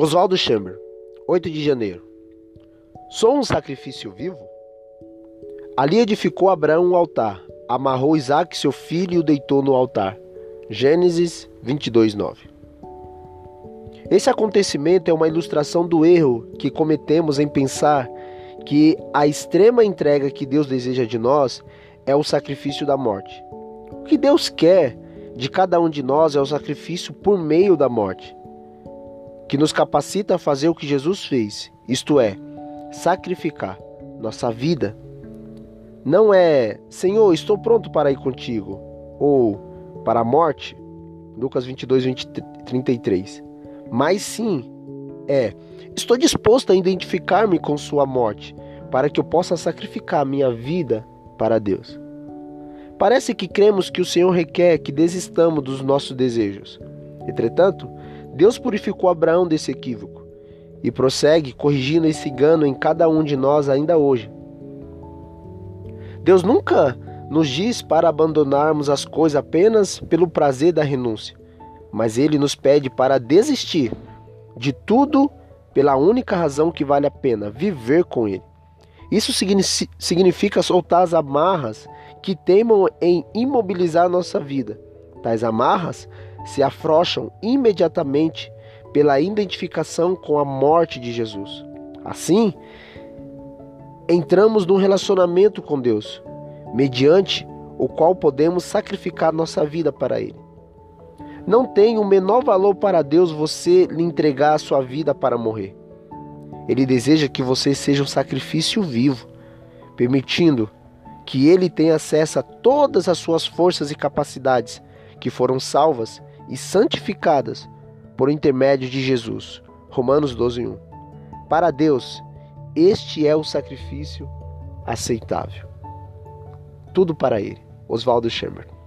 Oswaldo Chamber, 8 de janeiro. Sou um sacrifício vivo? Ali edificou Abraão um altar, amarrou Isaac, seu filho, e o deitou no altar. Gênesis 22, 9. Esse acontecimento é uma ilustração do erro que cometemos em pensar que a extrema entrega que Deus deseja de nós é o sacrifício da morte. O que Deus quer de cada um de nós é o sacrifício por meio da morte que nos capacita a fazer o que Jesus fez, isto é, sacrificar nossa vida. Não é, Senhor, estou pronto para ir contigo, ou para a morte, Lucas 22, 20, 33. Mas sim, é, estou disposto a identificar-me com Sua morte, para que eu possa sacrificar minha vida para Deus. Parece que cremos que o Senhor requer que desistamos dos nossos desejos. Entretanto, Deus purificou Abraão desse equívoco e prossegue corrigindo esse engano em cada um de nós ainda hoje. Deus nunca nos diz para abandonarmos as coisas apenas pelo prazer da renúncia, mas Ele nos pede para desistir de tudo pela única razão que vale a pena viver com Ele. Isso significa soltar as amarras que teimam em imobilizar nossa vida. Tais amarras se afrouxam imediatamente pela identificação com a morte de Jesus. Assim, entramos num relacionamento com Deus, mediante o qual podemos sacrificar nossa vida para Ele. Não tem o menor valor para Deus você lhe entregar a sua vida para morrer. Ele deseja que você seja um sacrifício vivo, permitindo que Ele tenha acesso a todas as suas forças e capacidades que foram salvas e santificadas por intermédio de Jesus. Romanos 12:1. Para Deus, este é o sacrifício aceitável. Tudo para ele. Oswaldo Chamber.